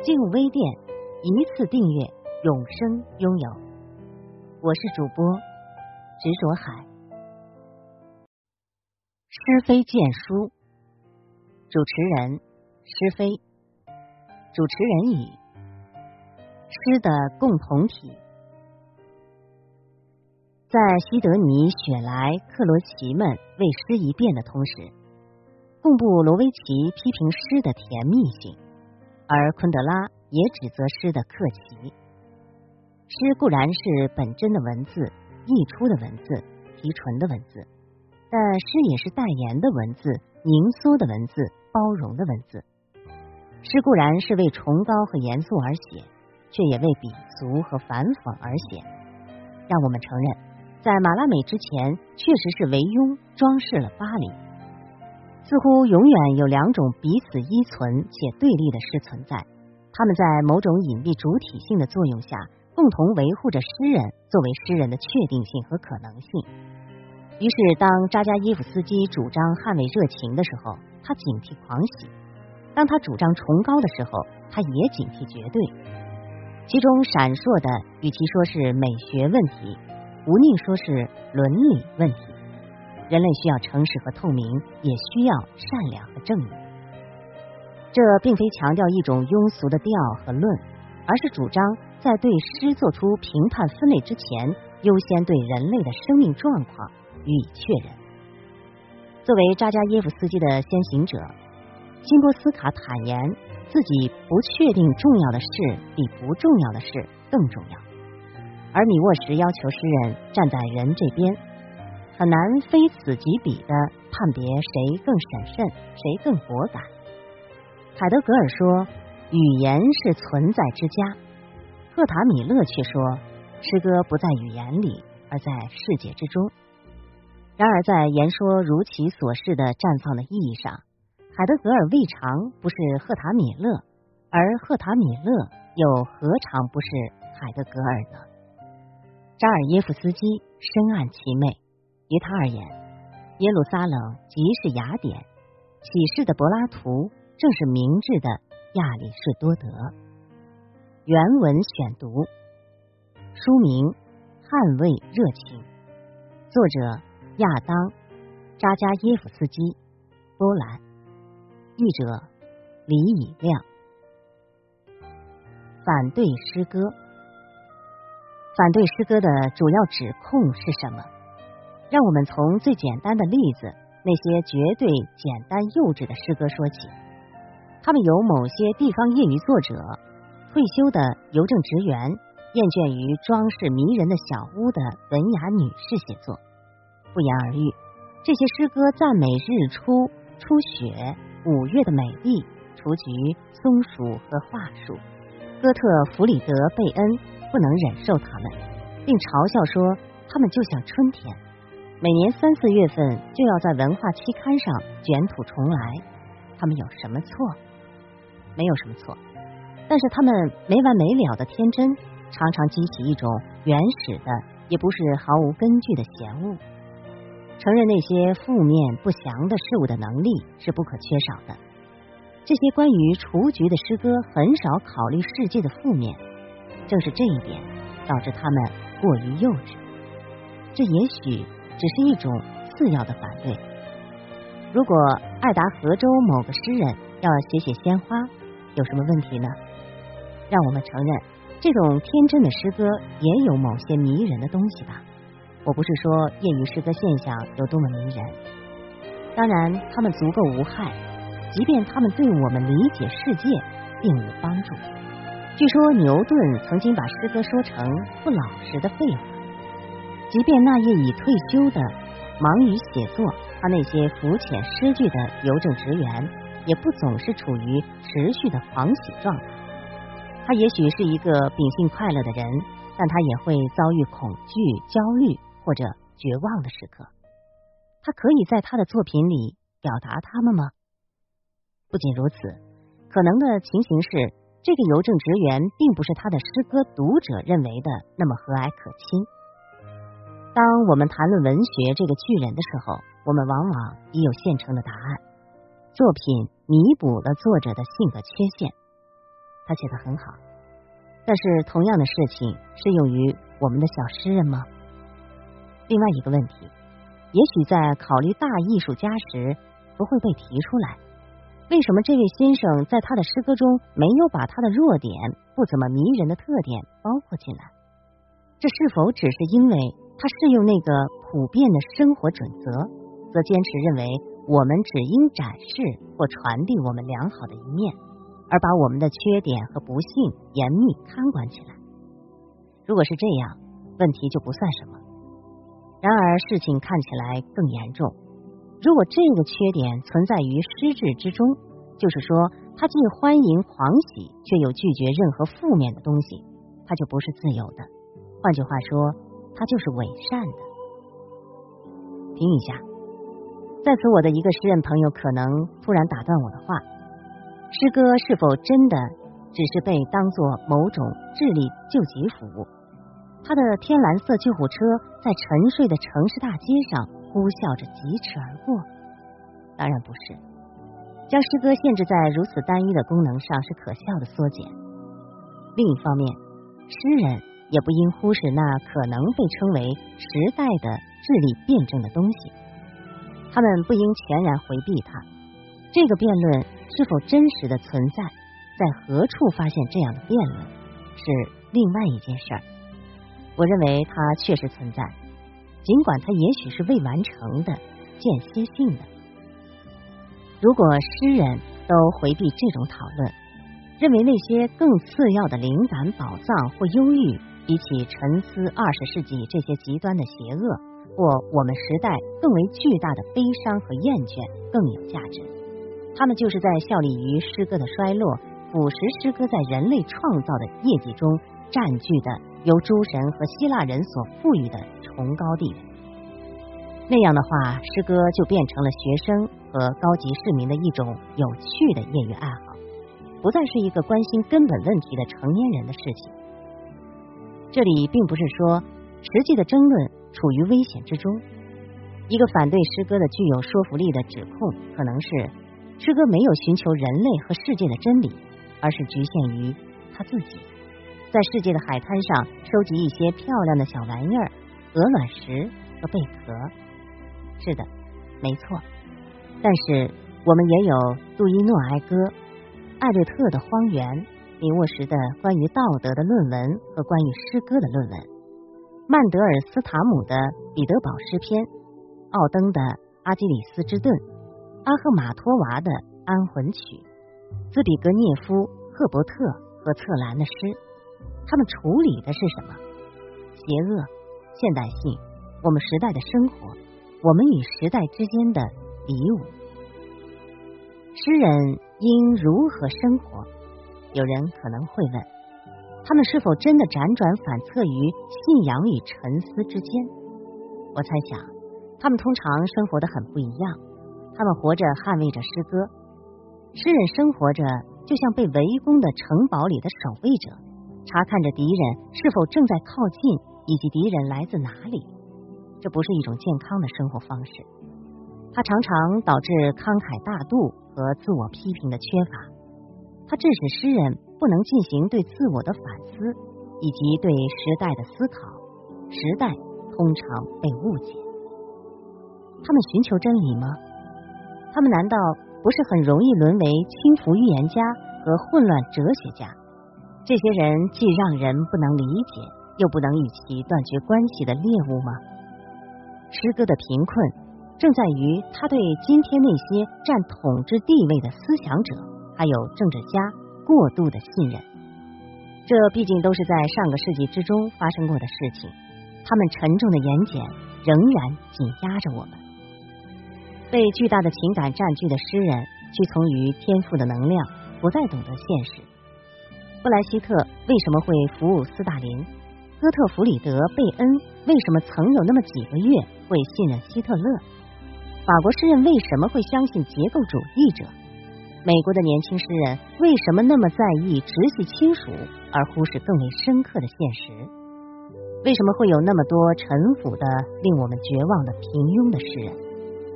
进入微店，一次订阅，永生拥有。我是主播执着海，诗非荐书，主持人诗非，主持人语，诗的共同体。在西德尼、雪莱、克罗齐们为诗一辩的同时，贡布罗维奇批评诗的甜蜜性。而昆德拉也指责诗的客气。诗固然是本真的文字、溢出的文字、提纯的文字，但诗也是代言的文字、凝缩的文字、包容的文字。诗固然是为崇高和严肃而写，却也为鄙俗和反讽而写。让我们承认，在马拉美之前，确实是维庸装饰了巴黎。似乎永远有两种彼此依存且对立的诗存在，他们在某种隐蔽主体性的作用下，共同维护着诗人作为诗人的确定性和可能性。于是，当扎加耶夫斯基主张捍卫热情的时候，他警惕狂喜；当他主张崇高的时候，他也警惕绝对。其中闪烁的，与其说是美学问题，无宁说是伦理问题。人类需要诚实和透明，也需要善良和正义。这并非强调一种庸俗的调和论，而是主张在对诗做出评判分类之前，优先对人类的生命状况予以确认。作为扎加耶夫斯基的先行者，辛波斯卡坦言自己不确定重要的事比不重要的事更重要，而米沃什要求诗人站在人这边。很难非此即彼的判别谁更审慎，谁更果敢。海德格尔说，语言是存在之家；赫塔米勒却说，诗歌不在语言里，而在世界之中。然而，在言说如其所示的绽放的意义上，海德格尔未尝不是赫塔米勒，而赫塔米勒又何尝不是海德格尔呢？扎尔耶夫斯基深谙其美。于他而言，耶路撒冷即是雅典，启示的柏拉图正是明智的亚里士多德。原文选读，书名《捍卫热情》，作者亚当·扎加耶夫斯基，波兰，译者李以亮。反对诗歌，反对诗歌的主要指控是什么？让我们从最简单的例子，那些绝对简单幼稚的诗歌说起。他们由某些地方业余作者、退休的邮政职员、厌倦于装饰迷人的小屋的文雅女士写作。不言而喻，这些诗歌赞美日出、初雪、五月的美丽、雏菊、松鼠和桦树。哥特弗里德贝恩不能忍受他们，并嘲笑说他们就像春天。每年三四月份就要在文化期刊上卷土重来，他们有什么错？没有什么错，但是他们没完没了的天真，常常激起一种原始的，也不是毫无根据的嫌恶。承认那些负面不祥的事物的能力是不可缺少的。这些关于雏菊的诗歌很少考虑世界的负面，正是这一点导致他们过于幼稚。这也许。只是一种次要的反对。如果爱达荷州某个诗人要写写鲜花，有什么问题呢？让我们承认，这种天真的诗歌也有某些迷人的东西吧。我不是说业余诗歌现象有多么迷人，当然他们足够无害，即便他们对我们理解世界并无帮助。据说牛顿曾经把诗歌说成不老实的废话。即便那夜已退休的忙于写作他那些浮浅诗句的邮政职员，也不总是处于持续的狂喜状态。他也许是一个秉性快乐的人，但他也会遭遇恐惧、焦虑或者绝望的时刻。他可以在他的作品里表达他们吗？不仅如此，可能的情形是，这个邮政职员并不是他的诗歌读者认为的那么和蔼可亲。当我们谈论文学这个巨人的时候，我们往往已有现成的答案。作品弥补了作者的性格缺陷，他写的很好。但是，同样的事情适用于我们的小诗人吗？另外一个问题，也许在考虑大艺术家时不会被提出来：为什么这位先生在他的诗歌中没有把他的弱点、不怎么迷人的特点包括进来？这是否只是因为他适用那个普遍的生活准则，则坚持认为我们只应展示或传递我们良好的一面？而把我们的缺点和不幸严密看管起来。如果是这样，问题就不算什么。然而事情看起来更严重。如果这个缺点存在于失智之中，就是说他既欢迎狂喜，却又拒绝任何负面的东西，他就不是自由的。换句话说，他就是伪善的。停一下，在此，我的一个诗人朋友可能突然打断我的话。诗歌是否真的只是被当作某种智力救急服务？他的天蓝色救护车在沉睡的城市大街上呼啸着疾驰而过？当然不是。将诗歌限制在如此单一的功能上是可笑的缩减。另一方面，诗人也不应忽视那可能被称为时代的智力辩证的东西，他们不应全然回避它。这个辩论。是否真实的存在，在何处发现这样的辩论，是另外一件事儿。我认为它确实存在，尽管它也许是未完成的、间歇性的。如果诗人都回避这种讨论，认为那些更次要的灵感宝藏或忧郁，比起沉思二十世纪这些极端的邪恶，或我们时代更为巨大的悲伤和厌倦更有价值。他们就是在效力于诗歌的衰落，腐蚀诗歌在人类创造的业绩中占据的由诸神和希腊人所赋予的崇高地位。那样的话，诗歌就变成了学生和高级市民的一种有趣的业余爱好，不再是一个关心根本问题的成年人的事情。这里并不是说实际的争论处于危险之中。一个反对诗歌的具有说服力的指控，可能是。诗歌没有寻求人类和世界的真理，而是局限于他自己，在世界的海滩上收集一些漂亮的小玩意儿、鹅卵石和贝壳。是的，没错。但是我们也有杜伊诺埃歌、艾略特的《荒原》、李沃什的关于道德的论文和关于诗歌的论文、曼德尔斯塔姆的《彼得堡诗篇》、奥登的《阿基里斯之盾》。阿赫马托娃的《安魂曲》，兹比格涅夫、赫伯特和策兰的诗，他们处理的是什么？邪恶、现代性、我们时代的生活，我们与时代之间的比武。诗人应如何生活？有人可能会问：他们是否真的辗转反侧于信仰与沉思之间？我猜想，他们通常生活的很不一样。他们活着捍卫着诗歌，诗人生活着就像被围攻的城堡里的守卫者，查看着敌人是否正在靠近，以及敌人来自哪里。这不是一种健康的生活方式，它常常导致慷慨大度和自我批评的缺乏。它致使诗人不能进行对自我的反思，以及对时代的思考。时代通常被误解。他们寻求真理吗？他们难道不是很容易沦为轻浮预言家和混乱哲学家？这些人既让人不能理解，又不能与其断绝关系的猎物吗？诗歌的贫困正在于他对今天那些占统治地位的思想者还有政治家过度的信任。这毕竟都是在上个世纪之中发生过的事情，他们沉重的言简仍然紧压着我们。被巨大的情感占据的诗人，屈从于天赋的能量，不再懂得现实。布莱希特为什么会服务斯大林？哥特弗里德·贝恩为什么曾有那么几个月会信任希特勒？法国诗人为什么会相信结构主义者？美国的年轻诗人为什么那么在意直系亲属，而忽视更为深刻的现实？为什么会有那么多陈腐的、令我们绝望的平庸的诗人？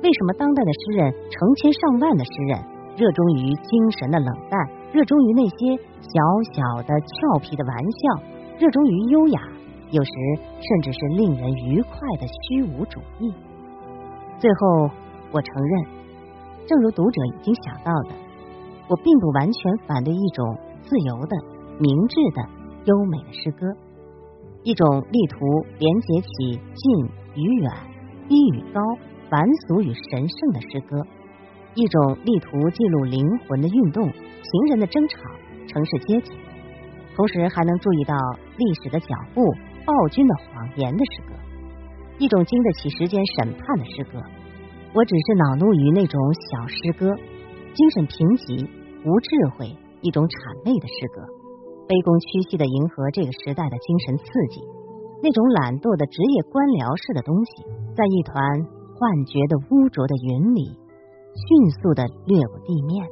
为什么当代的诗人成千上万的诗人热衷于精神的冷淡，热衷于那些小小的俏皮的玩笑，热衷于优雅，有时甚至是令人愉快的虚无主义？最后，我承认，正如读者已经想到的，我并不完全反对一种自由的、明智的、优美的诗歌，一种力图连接起近与远、低与高、凡俗与神圣的诗歌，一种力图记录灵魂的运动、情人的争吵、城市街景，同时还能注意到历史的脚步、暴君的谎言的诗歌。一种经得起时间审判的诗歌，我只是恼怒于那种小诗歌，精神贫瘠、无智慧，一种谄媚的诗歌，卑躬屈膝的迎合这个时代的精神刺激，那种懒惰的职业官僚式的东西，在一团幻觉的污浊的云里，迅速的掠过地面。